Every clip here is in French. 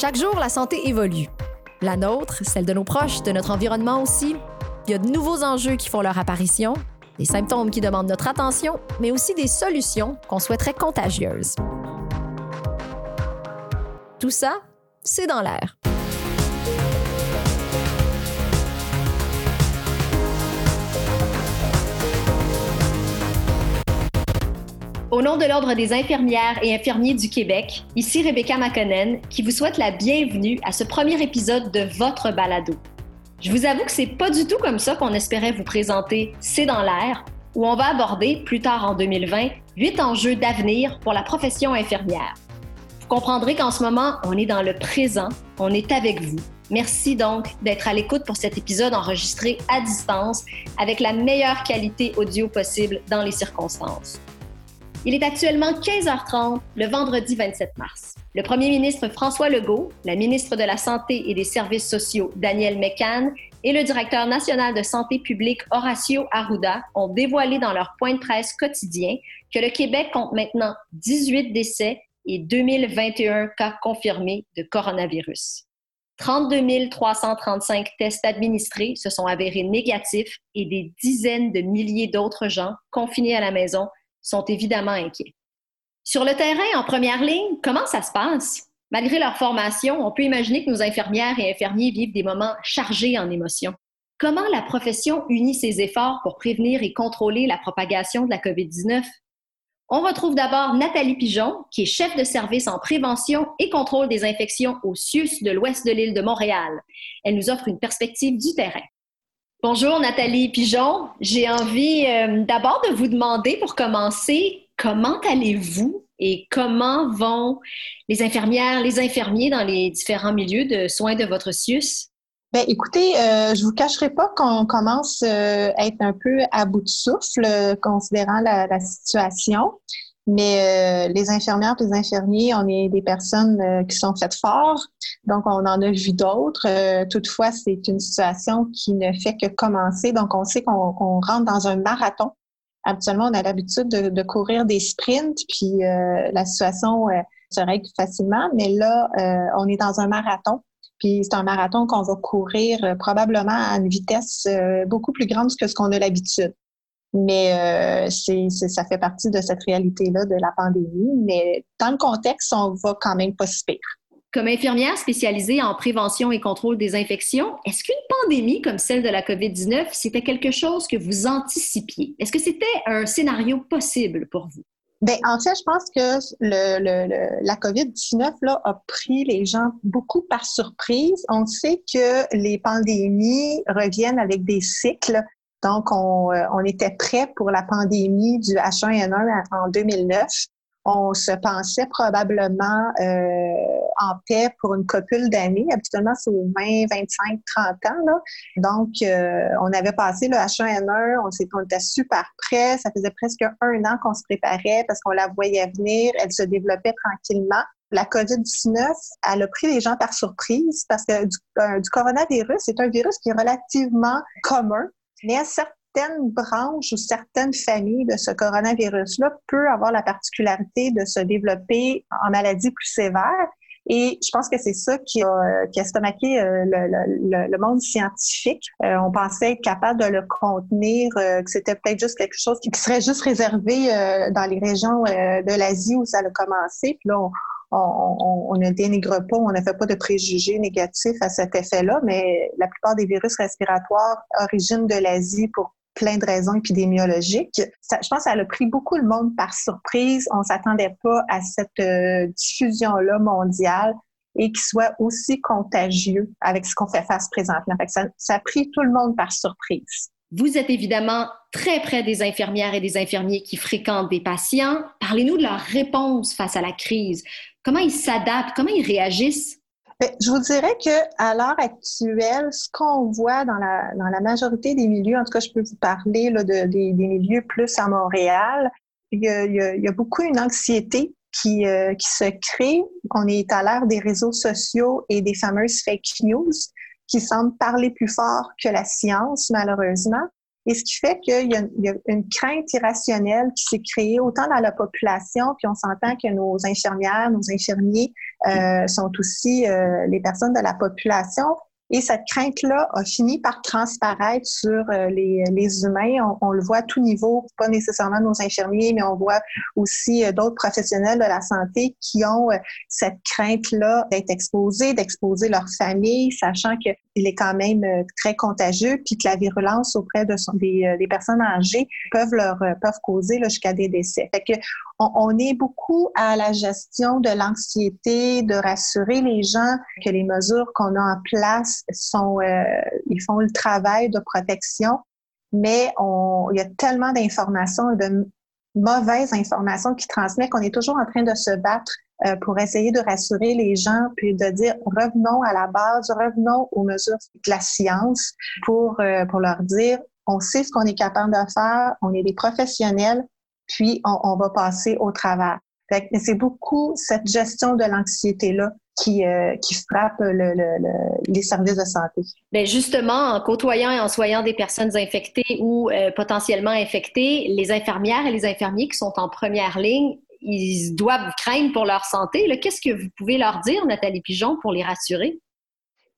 Chaque jour, la santé évolue. La nôtre, celle de nos proches, de notre environnement aussi. Il y a de nouveaux enjeux qui font leur apparition, des symptômes qui demandent notre attention, mais aussi des solutions qu'on souhaiterait contagieuses. Tout ça, c'est dans l'air. Au nom de l'Ordre des infirmières et infirmiers du Québec, ici Rebecca Makonnen, qui vous souhaite la bienvenue à ce premier épisode de votre balado. Je vous avoue que c'est pas du tout comme ça qu'on espérait vous présenter C'est dans l'air, où on va aborder plus tard en 2020 huit enjeux d'avenir pour la profession infirmière. Vous comprendrez qu'en ce moment, on est dans le présent, on est avec vous. Merci donc d'être à l'écoute pour cet épisode enregistré à distance avec la meilleure qualité audio possible dans les circonstances. Il est actuellement 15h30 le vendredi 27 mars. Le premier ministre François Legault, la ministre de la Santé et des Services sociaux Daniel McCann et le directeur national de santé publique Horacio Arruda ont dévoilé dans leur point de presse quotidien que le Québec compte maintenant 18 décès et 2021 cas confirmés de coronavirus. 32 335 tests administrés se sont avérés négatifs et des dizaines de milliers d'autres gens confinés à la maison sont évidemment inquiets. Sur le terrain, en première ligne, comment ça se passe? Malgré leur formation, on peut imaginer que nos infirmières et infirmiers vivent des moments chargés en émotions. Comment la profession unit ses efforts pour prévenir et contrôler la propagation de la COVID-19? On retrouve d'abord Nathalie Pigeon, qui est chef de service en prévention et contrôle des infections au CIUS de l'ouest de l'île de Montréal. Elle nous offre une perspective du terrain. Bonjour Nathalie Pigeon. J'ai envie euh, d'abord de vous demander pour commencer comment allez-vous et comment vont les infirmières, les infirmiers dans les différents milieux de soins de votre CIUS? Bien, écoutez, euh, je vous cacherai pas qu'on commence euh, à être un peu à bout de souffle, considérant la, la situation. Mais euh, les infirmières les infirmiers, on est des personnes euh, qui sont faites fort. Donc, on en a vu d'autres. Euh, toutefois, c'est une situation qui ne fait que commencer. Donc, on sait qu'on rentre dans un marathon. Habituellement, on a l'habitude de, courir des sprints, puis la situation se règle facilement. Mais là, on est dans un marathon. Puis c'est un marathon qu'on va courir probablement à une vitesse beaucoup plus grande que ce qu'on a l'habitude. Mais euh, c'est, ça fait partie de cette réalité-là de la pandémie. Mais dans le contexte, on va quand même pas si pire. Comme infirmière spécialisée en prévention et contrôle des infections, est-ce qu'une pandémie comme celle de la COVID-19, c'était quelque chose que vous anticipiez? Est-ce que c'était un scénario possible pour vous? Bien, en fait, je pense que le, le, la COVID-19 là, a pris les gens beaucoup par surprise. On sait que les pandémies reviennent avec des cycles. Donc, on, euh, on était prêt pour la pandémie du H1N1 en 2009. On se pensait probablement euh, en paix pour une copule d'années. Habituellement, c'est aux 20, 25, 30 ans. Là. Donc, euh, on avait passé le H1N1, on, on était super prêt. Ça faisait presque un an qu'on se préparait parce qu'on la voyait venir. Elle se développait tranquillement la COVID-19, elle a pris les gens par surprise parce que du, du coronavirus, c'est un virus qui est relativement commun mais certaines branches ou certaines familles de ce coronavirus-là peut avoir la particularité de se développer en maladie plus sévère. Et je pense que c'est ça qui a, qui a stomaqué euh, le, le, monde scientifique. Euh, on pensait être capable de le contenir, euh, que c'était peut-être juste quelque chose qui serait juste réservé dans les régions de l'Asie où ça a commencé. Puis là, on, on, ne dénigre pas, on ne fait pas de préjugés négatifs à cet effet-là, mais la plupart des virus respiratoires originent de l'Asie pour plein de raisons épidémiologiques. je pense que ça a pris beaucoup le monde par surprise. On s'attendait pas à cette euh, diffusion-là mondiale et qui soit aussi contagieux avec ce qu'on fait face présentement. ça, ça a pris tout le monde par surprise. Vous êtes évidemment très près des infirmières et des infirmiers qui fréquentent des patients. Parlez-nous de leur réponse face à la crise. Comment ils s'adaptent? Comment ils réagissent? Ben, je vous dirais qu'à l'heure actuelle, ce qu'on voit dans la, dans la majorité des milieux, en tout cas, je peux vous parler là, de, des, milieux plus à Montréal, il y a, il y a, beaucoup une anxiété qui, euh, qui se crée. On est à l'ère des réseaux sociaux et des fameuses fake news qui semblent parler plus fort que la science, malheureusement. Et ce qui fait qu'il y, a une crainte irrationnelle qui s'est créée autant dans la population, puis on s'entend que nos infirmières, nos infirmiers euh, sont aussi euh, les personnes de la population. Et cette crainte-là a fini par transparaître sur euh, les, humains. On, le voit à tout niveau, pas nécessairement nos infirmiers, mais on voit aussi euh, d'autres professionnels de la santé qui ont euh, cette crainte-là d'être exposés, d'exposer leur famille, sachant qu'il est quand même très contagieux, puis que la virulence auprès de des, personnes âgées peuvent leur peuvent causer jusqu'à des décès. On, est beaucoup à la gestion de l'anxiété, de rassurer les gens que les mesures qu'on a en place sont, euh, ils font le travail de protection, mais on, il y a tellement d'informations et de mauvaises informations qui transmettent qu'on est toujours en train de se battre euh, pour essayer de rassurer les gens, puis de dire revenons à la base, revenons aux mesures de la science pour, euh, pour leur dire on sait ce qu'on est capable de faire, on est des professionnels, puis on, va passer au travers. C'est beaucoup cette gestion de l'anxiété-là qui, euh, qui frappe le, les services de santé. Bien justement, en côtoyant et en soignant des personnes infectées ou euh, potentiellement infectées, les infirmières et les infirmiers qui sont en première ligne, ils doivent craindre pour leur santé. Qu'est-ce que vous pouvez leur dire, Nathalie Pigeon, pour les rassurer?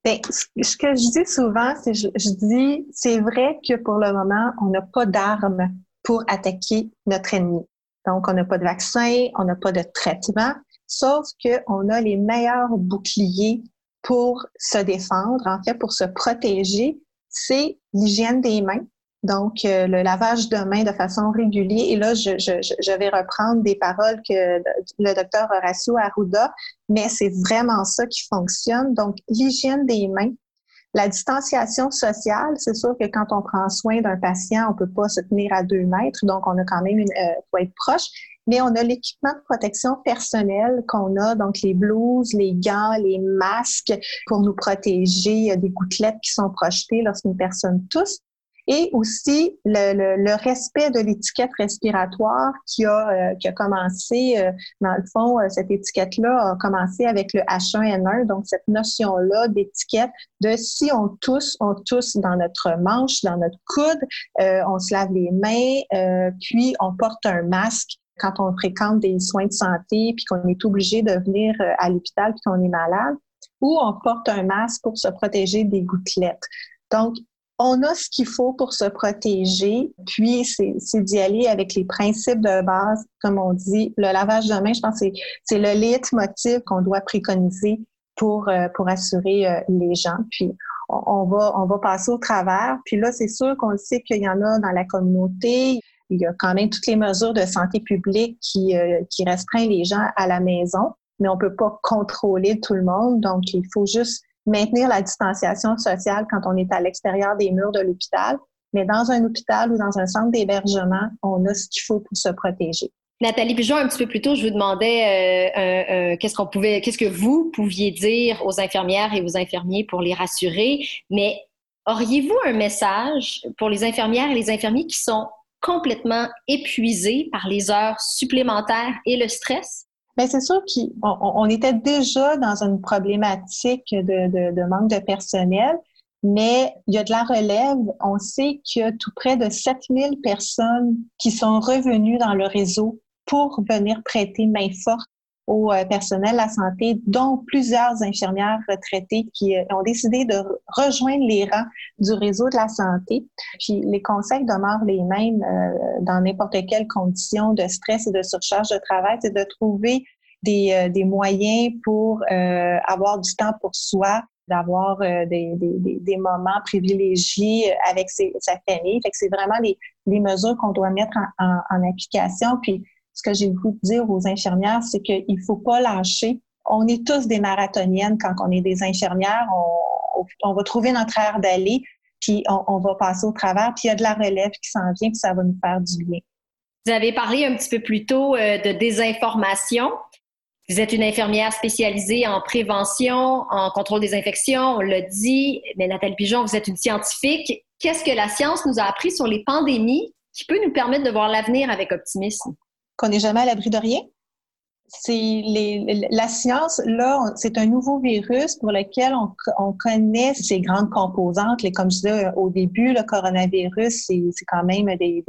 Bien, ce que je dis souvent, c'est je, je dis, c'est vrai que pour le moment, on n'a pas d'armes pour attaquer notre ennemi. Donc, on n'a pas de vaccin, on n'a pas de traitement, sauf qu'on a les meilleurs boucliers pour se défendre, en fait, pour se protéger, c'est l'hygiène des mains. Donc, euh, le lavage de mains de façon régulière. Et là, je, je, je vais reprendre des paroles que le docteur Horacio Arruda, mais c'est vraiment ça qui fonctionne. Donc, l'hygiène des mains, la distanciation sociale, c'est sûr que quand on prend soin d'un patient, on peut pas se tenir à deux mètres, donc on a quand même une, euh, faut être proche. Mais on a l'équipement de protection personnelle qu'on a, donc les blouses, les gants, les masques pour nous protéger. Des gouttelettes qui sont projetées lorsqu'une personne tousse et aussi le, le, respect de l'étiquette respiratoire qui a, euh, qui a commencé, euh, dans le fond, euh, cette étiquette-là a commencé avec le H1N1, donc cette notion-là d'étiquette de si on tousse, on tousse dans notre manche, dans notre coude, on se lave les mains, puis on porte un masque quand on fréquente des soins de santé, puis qu'on est obligé de venir à l'hôpital, puis qu'on est malade, ou on porte un masque pour se protéger des gouttelettes. Donc, on a ce qu'il faut pour se protéger, puis c'est d'y aller avec les principes de base, comme on dit. Le lavage de main, je pense que c'est le leitmotiv qu'on doit préconiser pour, euh, pour assurer euh, les gens. Puis on, va, on va passer au travers. Puis là, c'est sûr qu'on sait qu'il y en a dans la communauté. Il y a quand même toutes les mesures de santé publique qui, euh, qui restreignent les gens à la maison, mais on peut pas contrôler tout le monde. Donc, il faut juste maintenir la distanciation sociale quand on est à l'extérieur des murs de l'hôpital. Mais dans un hôpital ou dans un centre d'hébergement, on a ce qu'il faut pour se protéger. Nathalie Pigeon, un petit peu plus tôt, je vous demandais euh, euh, qu'est-ce qu'on pouvait, qu'est-ce que vous pouviez dire aux infirmières et aux infirmiers pour les rassurer? Mais auriez-vous un message pour les infirmières et les infirmiers qui sont complètement épuisés par les heures supplémentaires et le stress? Bien, c'est sûr qu'on on était déjà dans une problématique de, de, de, manque de personnel, mais il y a de la relève. On sait qu'il y a tout près de 7000 personnes qui sont revenues dans le réseau pour venir prêter main forte au euh, personnel de la santé, dont plusieurs infirmières retraitées qui euh, ont décidé de rejoindre les rangs du réseau de la santé. Puis les conseils demeurent les mêmes euh, dans n'importe quelle condition de stress et de surcharge de travail, c'est de trouver des, des moyens pour avoir du temps pour soi, d'avoir des, des, des, moments privilégiés avec sa famille. Fait c'est vraiment les, les mesures qu'on doit mettre en, en, en application. Puis ce que j'ai voulu dire aux infirmières, c'est qu'il ne faut pas lâcher. On est tous des marathoniennes quand on est des infirmières. On, va trouver notre air d'aller, puis on, va passer au travers, puis il y a de la relève qui s'en vient, puis ça va nous faire du bien. Vous avez parlé un petit peu plus tôt euh, de désinformation. Vous êtes une infirmière spécialisée en prévention, en contrôle des infections, on l'a dit, mais Nathalie Pigeon, vous êtes une scientifique. Qu'est-ce que la science nous a appris sur les pandémies qui peut nous permettre de voir l'avenir avec optimisme? Qu'on n'est jamais à l'abri de rien. c'est la science, là, c'est un nouveau virus pour lequel on, on, connaît ses grandes composantes. Comme je disais au début, le coronavirus, c'est quand même euh, des,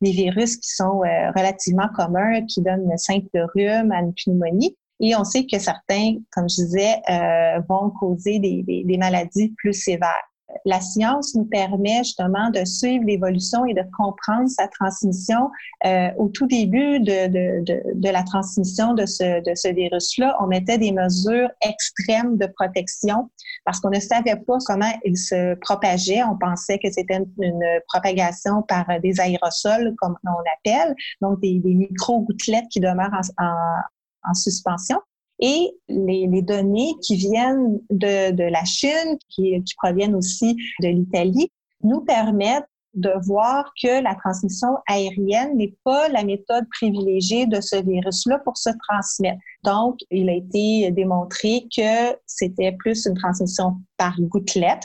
virus qui sont euh, relativement communs, qui donnent une simple rhume à une pneumonie. Et on sait que certains, comme je disais, euh, vont causer des maladies plus sévères la science nous permet justement de suivre l'évolution et de comprendre sa transmission. Euh, au tout début de, de, de, de, la transmission de ce, de ce virus-là, on mettait des mesures extrêmes de protection parce qu'on ne savait pas comment il se propageait. On pensait que c'était une, propagation par des aérosols, comme on appelle, donc des, des micro-gouttelettes qui demeurent en, en, en suspension et les, les, données qui viennent de, de la Chine, qui, qui, proviennent aussi de l'Italie, nous permettent de voir que la transmission aérienne n'est pas la méthode privilégiée de ce virus-là pour se transmettre. Donc, il a été démontré que c'était plus une transmission par gouttelette.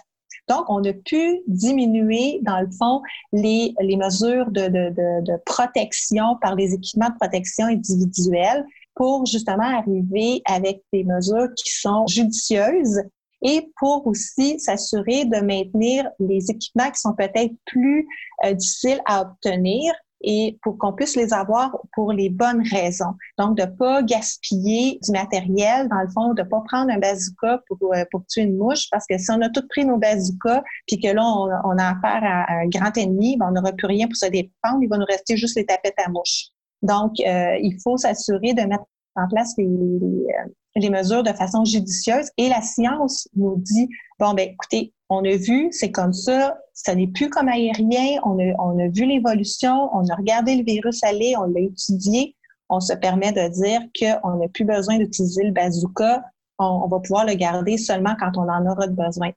Donc, on a pu diminuer, dans le fond, les, les mesures de, de, de, de protection par les équipements de protection individuels pour justement arriver avec des mesures qui sont judicieuses et pour aussi s'assurer de maintenir les équipements qui sont peut-être plus euh, difficiles à obtenir et pour qu'on puisse les avoir pour les bonnes raisons. Donc, de pas gaspiller du matériel, dans le fond, de pas prendre un bazooka pour, euh, pour tuer une mouche, parce que si on a tout pris nos bazookas, puis que là, on, on a affaire à, un grand ennemi, ben, on n'aura plus rien pour se défendre, il va nous rester juste les tapettes à mouche. Donc, euh, il faut s'assurer de mettre en place les, euh, les, mesures de façon judicieuse. Et la science nous dit, bon, ben écoutez, on a vu, c'est comme ça, ça n'est plus comme aérien, on a, on a vu l'évolution, on a regardé le virus aller, on l'a étudié, on se permet de dire qu'on n'a plus besoin d'utiliser le bazooka, on, va pouvoir le garder seulement quand on en aura besoin.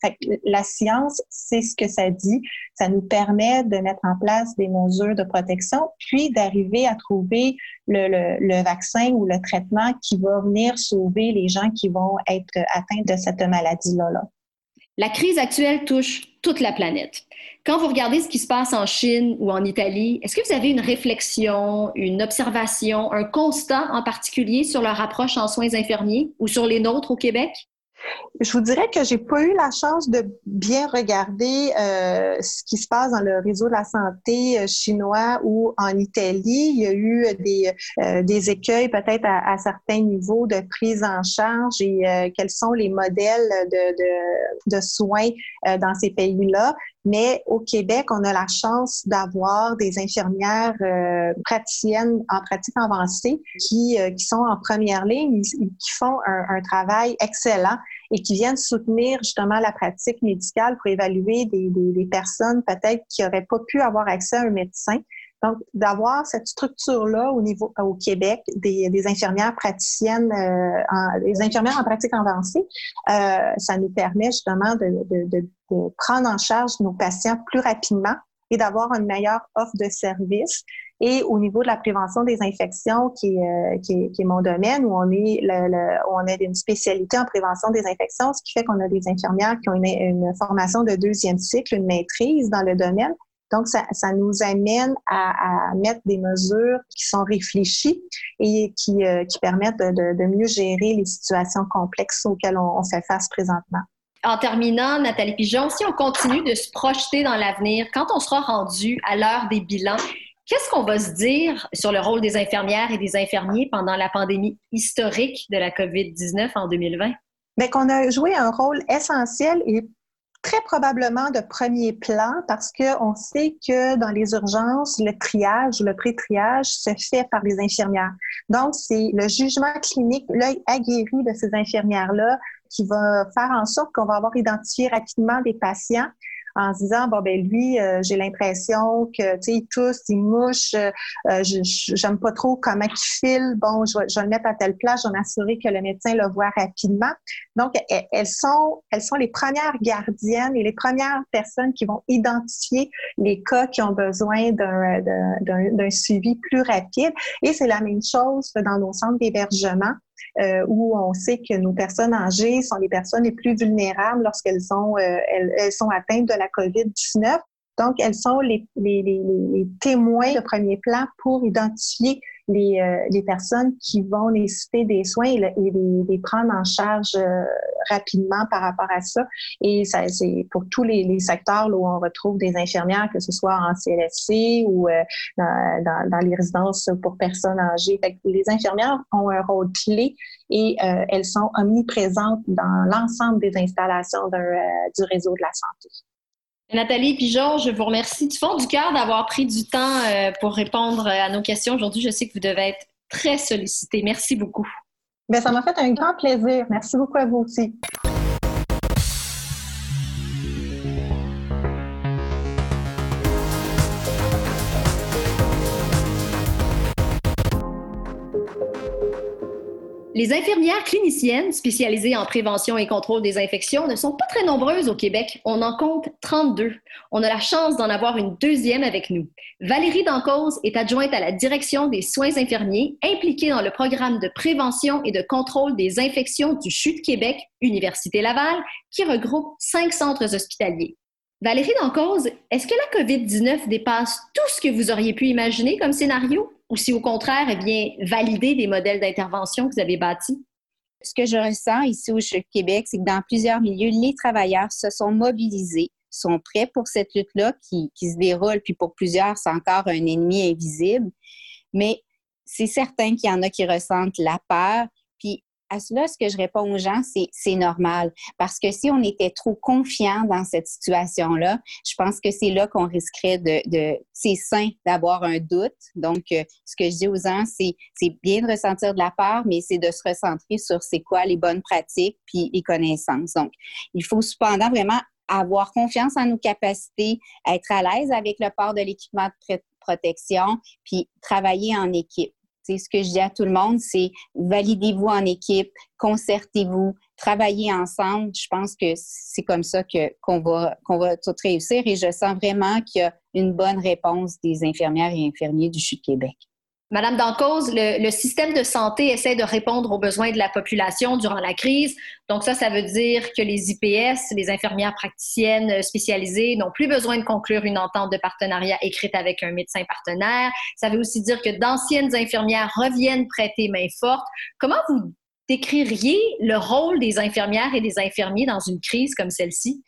la science, c'est ce que ça dit. Ça nous permet de mettre en place des mesures de protection, puis d'arriver à trouver le, vaccin ou le traitement qui va venir sauver les gens qui vont être atteints de cette maladie-là. Là. La crise actuelle touche toute la planète. Quand vous regardez ce qui se passe en Chine ou en Italie, est-ce que vous avez une réflexion, une observation, un constat en particulier sur leur approche en soins infirmiers ou sur les nôtres au Québec? Je vous dirais que j'ai pas eu la chance de bien regarder euh, ce qui se passe dans le réseau de la santé euh, chinois ou en Italie. Il y a eu des, euh, écueils peut-être à, certains niveaux de prise en charge et quels sont les modèles de soins dans ces pays-là. Mais au Québec, on a la chance d'avoir des infirmières praticiennes en pratique avancée qui, qui sont en première ligne, qui font un, un travail excellent et qui viennent soutenir justement la pratique médicale pour évaluer des, des, des peut-être qui n'auraient pas pu avoir accès à un médecin. Donc, d'avoir cette structure-là au niveau au Québec, des, infirmières praticiennes, euh, en, des infirmières en pratique avancée, euh, ça nous permet justement de, prendre en charge nos patients plus rapidement et d'avoir une meilleure offre de services. Et au niveau de la prévention des infections, qui est, euh, mon domaine, où on est on a une spécialité en prévention des infections, ce qui fait qu'on a des infirmières qui ont une, formation de deuxième cycle, une maîtrise dans le domaine. Donc, ça, ça nous amène à, à, mettre des mesures qui sont réfléchies et qui, euh, qui permettent de, de, de, mieux gérer les situations complexes auxquelles on, on fait face présentement en terminant, Nathalie Pigeon, si on continue de se projeter dans l'avenir, quand on sera rendu à l'heure des bilans, qu'est-ce qu'on va se dire sur le rôle des infirmières et des infirmiers pendant la pandémie historique de la COVID-19 en 2020? Bien, qu'on a joué un rôle essentiel et très probablement de premier plan parce qu'on sait que dans les urgences, le triage, le pré-triage se fait par les infirmières. Donc, c'est le jugement clinique, l'œil aguerri de ces infirmières-là qui va faire en sorte qu'on va avoir identifié rapidement des patients en se disant bon ben lui euh, j'ai l'impression que tu sais il tousse il mouche euh, euh j'aime pas trop comment il file. Bon je vais, je vais le mettre à telle place je vais m'assurer que le médecin le voit rapidement. Donc elles sont elles sont les premières gardiennes et les premières personnes qui vont identifier les cas qui ont besoin d'un d'un suivi plus rapide. Et c'est la même chose dans nos centres d'hébergement euh, où on sait que nos personnes âgées sont les personnes les plus vulnérables lorsqu'elles sont, euh, elles, sont atteintes de la COVID-19. Donc, elles sont les, les, les, témoins de premier plan pour identifier les, les personnes qui vont nécessiter des soins et, les, prendre en charge rapidement par rapport à ça. Et ça, c'est pour tous les, les secteurs où on retrouve des infirmières, que ce soit en CLSC ou dans, dans, dans, les résidences pour personnes âgées. les infirmières ont un rôle clé et elles sont omniprésentes dans l'ensemble des installations du réseau de la santé. Nathalie puis Georges, je vous remercie du fond du cœur d'avoir pris du temps euh, pour répondre à nos questions aujourd'hui. Je sais que vous devez être très sollicité. Merci beaucoup. Bien, ça m'a fait un grand plaisir. Merci beaucoup à vous aussi. Les infirmières cliniciennes spécialisées en prévention et contrôle des infections ne sont pas très nombreuses au Québec. On en compte 32. On a la chance d'en avoir une deuxième avec nous. Valérie Dancause est adjointe à la direction des soins infirmiers, impliquée dans le programme de prévention et de contrôle des infections du CHU de Québec, Université Laval, qui regroupe cinq centres hospitaliers. Valérie Dancause, est-ce que la COVID-19 dépasse tout ce que vous auriez pu imaginer comme scénario? Ou si au contraire, elle vient valider des modèles d'intervention que vous avez bâtis? Ce que je ressens ici au Québec, c'est que dans plusieurs milieux, les travailleurs se sont mobilisés, sont prêts pour cette lutte-là qui, qui se déroule, puis pour plusieurs, c'est encore un ennemi invisible. Mais c'est certain qu'il y en a qui ressentent la peur, à cela, ce que je réponds aux gens, c'est normal. Parce que si on était trop confiant dans cette situation-là, je pense que c'est là qu'on risquerait de, de c'est sain d'avoir un doute. Donc, euh, ce que je dis aux gens, c'est bien de ressentir de la peur, mais c'est de se recentrer sur c'est quoi les bonnes pratiques puis les connaissances. Donc, il faut cependant vraiment avoir confiance en nos capacités, être à l'aise avec le port de l'équipement de protection, puis travailler en équipe ce que je dis à tout le monde, c'est validez-vous en équipe, concertez-vous, travaillez ensemble. Je pense que c'est comme ça que, qu'on, va, qu'on va tout réussir et je sens vraiment qu'il y a une bonne réponse des infirmières et infirmiers du CHU de Québec. Madame Dancause, le, le, système de santé essaie de répondre aux besoins de la population durant la crise. Donc ça, ça veut dire que les IPS, les infirmières praticiennes spécialisées, n'ont plus besoin de conclure une entente de partenariat écrite avec un médecin partenaire. Ça veut aussi dire que d'anciennes infirmières reviennent prêter main forte. Comment vous décririez le rôle des infirmières et des infirmiers dans une crise comme celle-ci?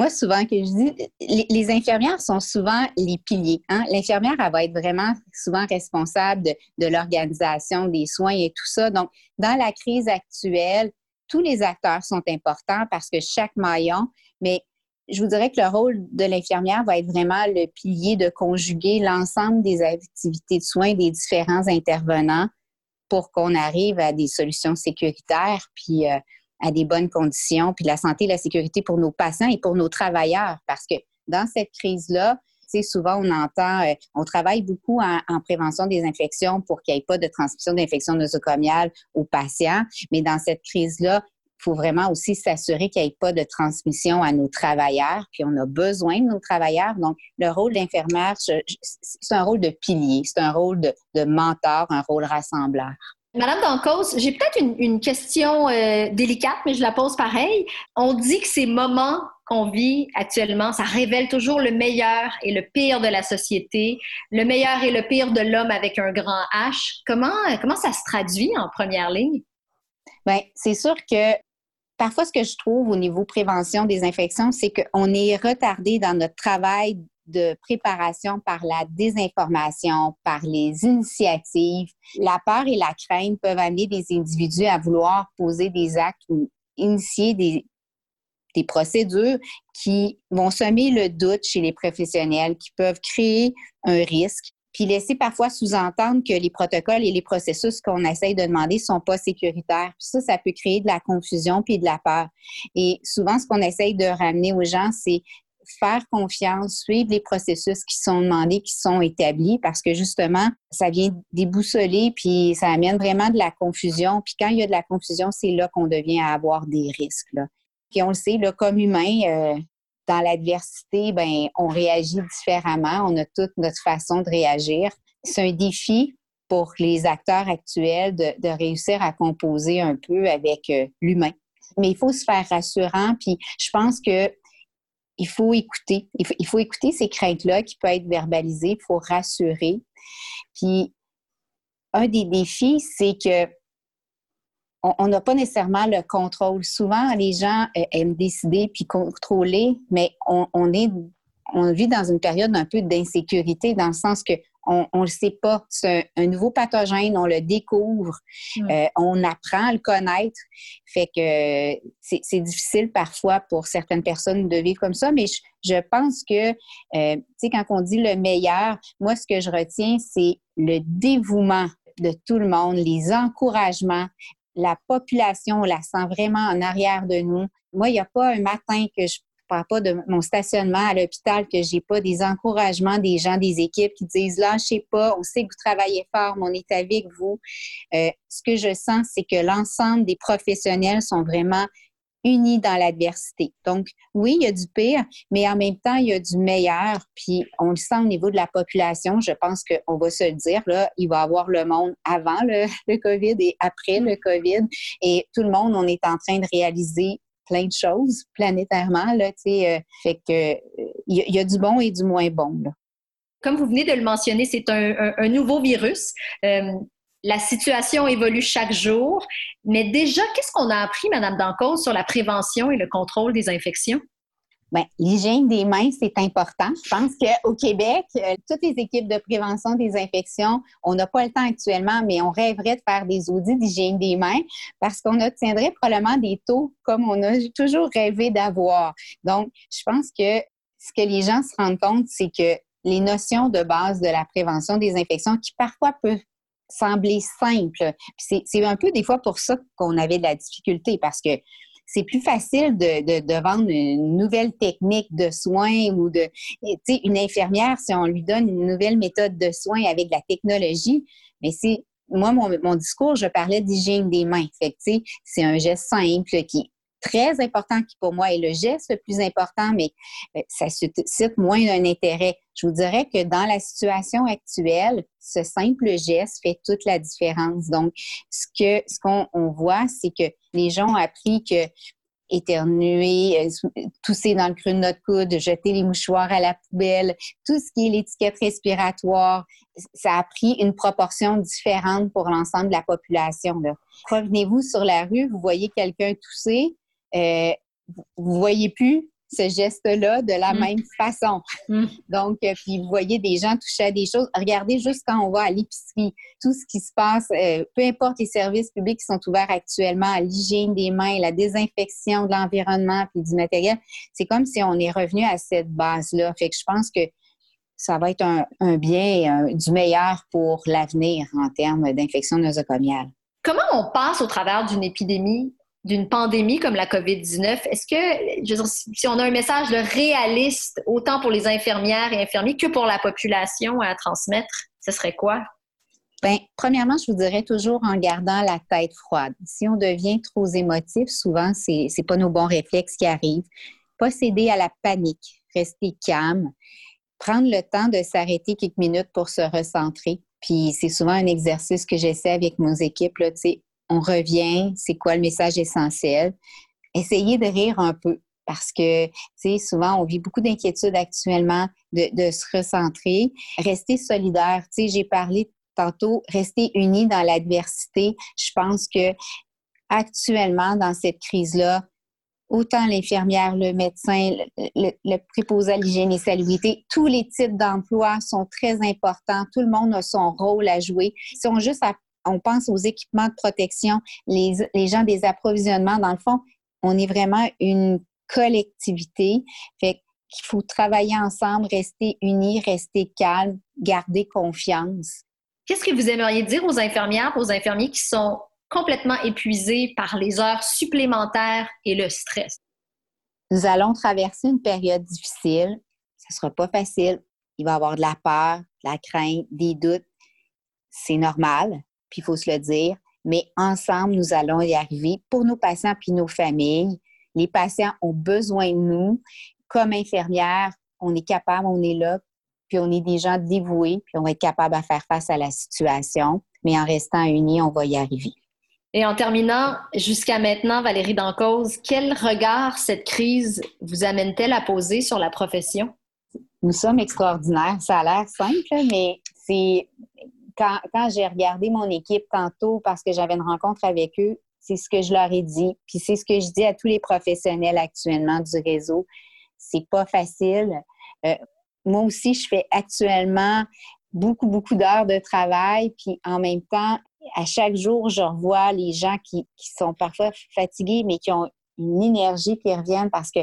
Moi, souvent, que je dis, les, infirmières sont souvent les piliers. Hein. L'infirmière, elle va être vraiment souvent responsable de, l'organisation des soins et tout ça. Donc, dans la crise actuelle, tous les acteurs sont importants parce que chaque maillon, mais je vous dirais que le rôle de l'infirmière va être vraiment le pilier de conjuguer l'ensemble des activités de soins des différents intervenants pour qu'on arrive à des solutions sécuritaires, puis euh, à des bonnes conditions, puis la santé et la sécurité pour nos patients et pour nos travailleurs. Parce que dans cette crise-là, souvent on entend, euh, on travaille beaucoup en, prévention des infections pour qu'il n'y ait pas de transmission d'infections nosocomiales aux patients, mais dans cette crise-là, il faut vraiment aussi s'assurer qu'il n'y ait pas de transmission à nos travailleurs, puis on a besoin de nos travailleurs. Donc, le rôle d'infirmière, c'est un rôle de pilier, c'est un rôle de mentor, un rôle rassembleur. Madame Dancos, j'ai peut-être une, question euh, délicate, mais je la pose pareil. On dit que ces moments qu'on vit actuellement, ça révèle toujours le meilleur et le pire de la société, le meilleur et le pire de l'homme avec un grand H. Comment, comment ça se traduit en première ligne? Bien, c'est sûr que parfois, ce que je trouve au niveau prévention des infections, c'est qu'on est retardé dans notre travail de préparation par la désinformation, par les initiatives. La peur et la crainte peuvent amener des individus à vouloir poser des actes ou initier des, des procédures qui vont semer le doute chez les professionnels, qui peuvent créer un risque, puis laisser parfois sous-entendre que les protocoles et les processus qu'on essaye de demander sont pas sécuritaires. Puis ça, ça peut créer de la confusion puis de la peur. Et souvent, ce qu'on essaye de ramener aux gens, c'est faire confiance, suivre les processus qui sont demandés, qui sont établis, parce que justement, ça vient déboussoler, puis ça amène vraiment de la confusion. Puis quand il y a de la confusion, c'est là qu'on devient à avoir des risques. Là. Puis on le sait, là, comme humain, euh, dans l'adversité, ben, on réagit différemment. On a toute notre façon de réagir. C'est un défi pour les acteurs actuels de, réussir à composer un peu avec euh, l'humain. Mais il faut se faire rassurant. Puis je pense que il faut écouter. Il faut, écouter ces craintes-là qui peuvent être verbalisées. Il faut rassurer. Puis, un des défis, c'est que on n'a pas nécessairement le contrôle. Souvent, les gens euh, aiment décider puis contrôler, mais on, est on vit dans une période un peu d'insécurité dans le sens que on ne le sait pas. C'est un, nouveau pathogène, on le découvre, mm. euh, on apprend à le connaître. Fait que c'est difficile parfois pour certaines personnes de vivre comme ça, mais je, pense que, euh, tu sais, quand on dit le meilleur, moi, ce que je retiens, c'est le dévouement de tout le monde, les encouragements. La population, on la sent vraiment en arrière de nous. Moi, il n'y a pas un matin que je pas de mon stationnement à l'hôpital que j'ai pas des encouragements des gens des équipes qui disent lâchez pas, on sait que vous travaillez fort, mais on est avec vous. Euh, ce que je sens, c'est que l'ensemble des professionnels sont vraiment unis dans l'adversité. Donc, oui, il y a du pire, mais en même temps, il y a du meilleur. Puis, on le sent au niveau de la population. Je pense qu'on va se le dire, là, il va y avoir le monde avant le COVID et après le COVID. Et tout le monde, on est en train de réaliser plein de choses planétairement. Là, euh, fait que il y, a du bon et du moins bon. Comme vous venez de le mentionner, c'est un, nouveau virus. Euh, la situation évolue chaque jour. Mais déjà, qu'est-ce qu'on a appris, Madame Dancause, sur la prévention et le contrôle des infections? Bien, l'hygiène des mains, c'est important. Je pense qu'au Québec, euh, toutes les équipes de prévention des infections, on n'a pas le temps actuellement, mais on rêverait de faire des audits d'hygiène des mains parce qu'on obtiendrait probablement des taux comme on a toujours rêvé d'avoir. Donc, je pense que ce que les gens se rendent compte, c'est que les notions de base de la prévention des infections qui parfois peuvent sembler simples, c'est un peu des fois pour ça qu'on avait de la difficulté parce que c'est plus facile de, vendre une nouvelle technique de soins ou de, tu sais, une infirmière, si on lui donne une nouvelle méthode de soins avec la technologie, mais c'est, moi, mon, discours, je parlais d'hygiène des mains. Fait c'est un geste simple qui très important qui pour moi est le geste le plus important, mais ça suscite moins d'un intérêt. Je vous dirais que dans la situation actuelle, ce simple geste fait toute la différence. Donc, ce que ce qu'on voit, c'est que les gens ont appris que éternuer, euh, tousser dans le creux de notre coude, jeter les mouchoirs à la poubelle, tout ce qui est l'étiquette respiratoire, ça a pris une proportion différente pour l'ensemble de la population. Provenez-vous sur la rue, vous voyez quelqu'un tousser, euh, vous voyez plus ce geste-là de la mm. même façon. Mm. Donc, euh, puis vous voyez des gens toucher à des choses. Regardez juste quand on va à l'épicerie, tout ce qui se passe, euh, peu importe les services publics qui sont ouverts actuellement, l'hygiène des mains, la désinfection de l'environnement puis du matériel, c'est comme si on est revenu à cette base-là. Fait que je pense que ça va être un, bien du meilleur pour l'avenir en termes d'infection nosocomiale. Comment on passe au travers d'une épidémie? D'une pandémie comme la COVID-19, est-ce que, si on a un message réaliste, autant pour les infirmières et infirmiers que pour la population à transmettre, ce serait quoi? Bien, premièrement, je vous dirais toujours en gardant la tête froide. Si on devient trop émotif, souvent, c'est n'est pas nos bons réflexes qui arrivent. Pas céder à la panique, rester calme, prendre le temps de s'arrêter quelques minutes pour se recentrer. Puis c'est souvent un exercice que j'essaie avec nos équipes, là, on revient, c'est quoi le message essentiel? Essayez de rire un peu parce que, tu sais, souvent, on vit beaucoup d'inquiétudes actuellement de, se recentrer. Rester solidaire. Tu sais, j'ai parlé tantôt, rester unis dans l'adversité. Je pense que actuellement, dans cette crise-là, autant l'infirmière, le médecin, le, préposé à l'hygiène et salubrité, tous les types d'emplois sont très importants. Tout le monde a son rôle à jouer. Si on juste on pense aux équipements de protection, les, gens des approvisionnements. Dans le fond, on est vraiment une collectivité. Fait qu'il faut travailler ensemble, rester unis, rester calme, garder confiance. Qu'est-ce que vous aimeriez dire aux infirmières, aux infirmiers qui sont complètement épuisés par les heures supplémentaires et le stress? Nous allons traverser une période difficile. Ce ne sera pas facile. Il va y avoir de la peur, de la crainte, des doutes. C'est normal puis il faut se le dire, mais ensemble, nous allons y arriver pour nos patients puis nos familles. Les patients ont besoin de nous. Comme infirmières, on est capable, on est là, puis on est des gens dévoués, puis on va être capable à faire face à la situation. Mais en restant unis, on va y arriver. Et en terminant, jusqu'à maintenant, Valérie Dancause, quel regard cette crise vous amène-t-elle à poser sur la profession? Nous sommes extraordinaires. Ça a l'air simple, mais c'est quand, j'ai regardé mon équipe tantôt parce que j'avais une rencontre avec eux, c'est ce que je leur ai dit. Puis c'est ce que je dis à tous les professionnels actuellement du réseau. C'est pas facile. Euh, moi aussi, je fais actuellement beaucoup, beaucoup d'heures de travail. Puis en même temps, à chaque jour, je revois les gens qui, sont parfois fatigués, mais qui ont une énergie qui reviennent parce que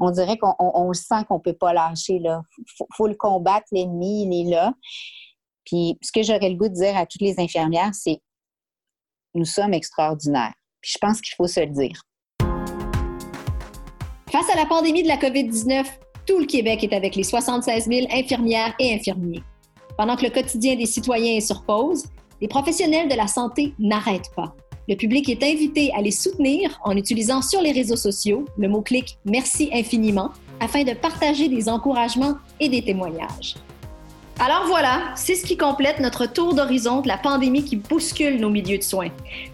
on dirait qu'on on, sent qu'on ne peut pas lâcher. Il faut, le combattre, l'ennemi, il est là. Puis ce que j'aurais le goût de dire à toutes les infirmières, c'est nous sommes extraordinaires. Puis je pense qu'il faut se le dire. Face à la pandémie de la COVID-19, tout le Québec est avec les 76 000 infirmières et infirmiers. Pendant que le quotidien des citoyens est sur pause, les professionnels de la santé n'arrêtent pas. Le public est invité à les soutenir en utilisant sur les réseaux sociaux le mot-clic Merci infiniment afin de partager des encouragements et des témoignages. Alors voilà, c'est ce qui complète notre tour d'horizon de la pandémie qui bouscule nos milieux de soins.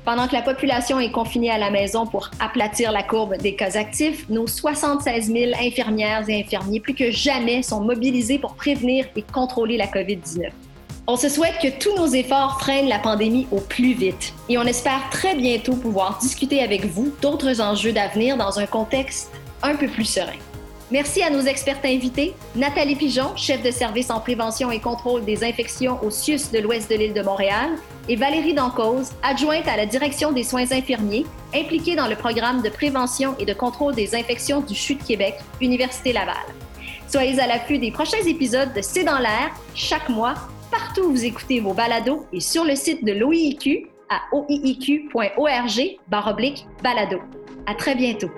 Pendant que la population est confinée à la maison pour aplatir la courbe des cas actifs, nos 76 000 infirmières et infirmiers plus que jamais sont mobilisés pour prévenir et contrôler la COVID-19. On se souhaite que tous nos efforts freinent la pandémie au plus vite et on espère très bientôt pouvoir discuter avec vous d'autres enjeux d'avenir dans un contexte un peu plus serein. Merci à nos experts invités, Nathalie Pigeon, chef de service en prévention et contrôle des infections au CIUS de l'Ouest de l'île de Montréal, et Valérie Dancause, adjointe à la direction des soins infirmiers, impliquée dans le programme de prévention et de contrôle des infections du CHU de Québec, Université Laval. Soyez à l'affût des prochains épisodes de C'est dans l'air, chaque mois, partout où vous écoutez vos balados et sur le site de l'OIIQ à oiiq.org balado. À très bientôt.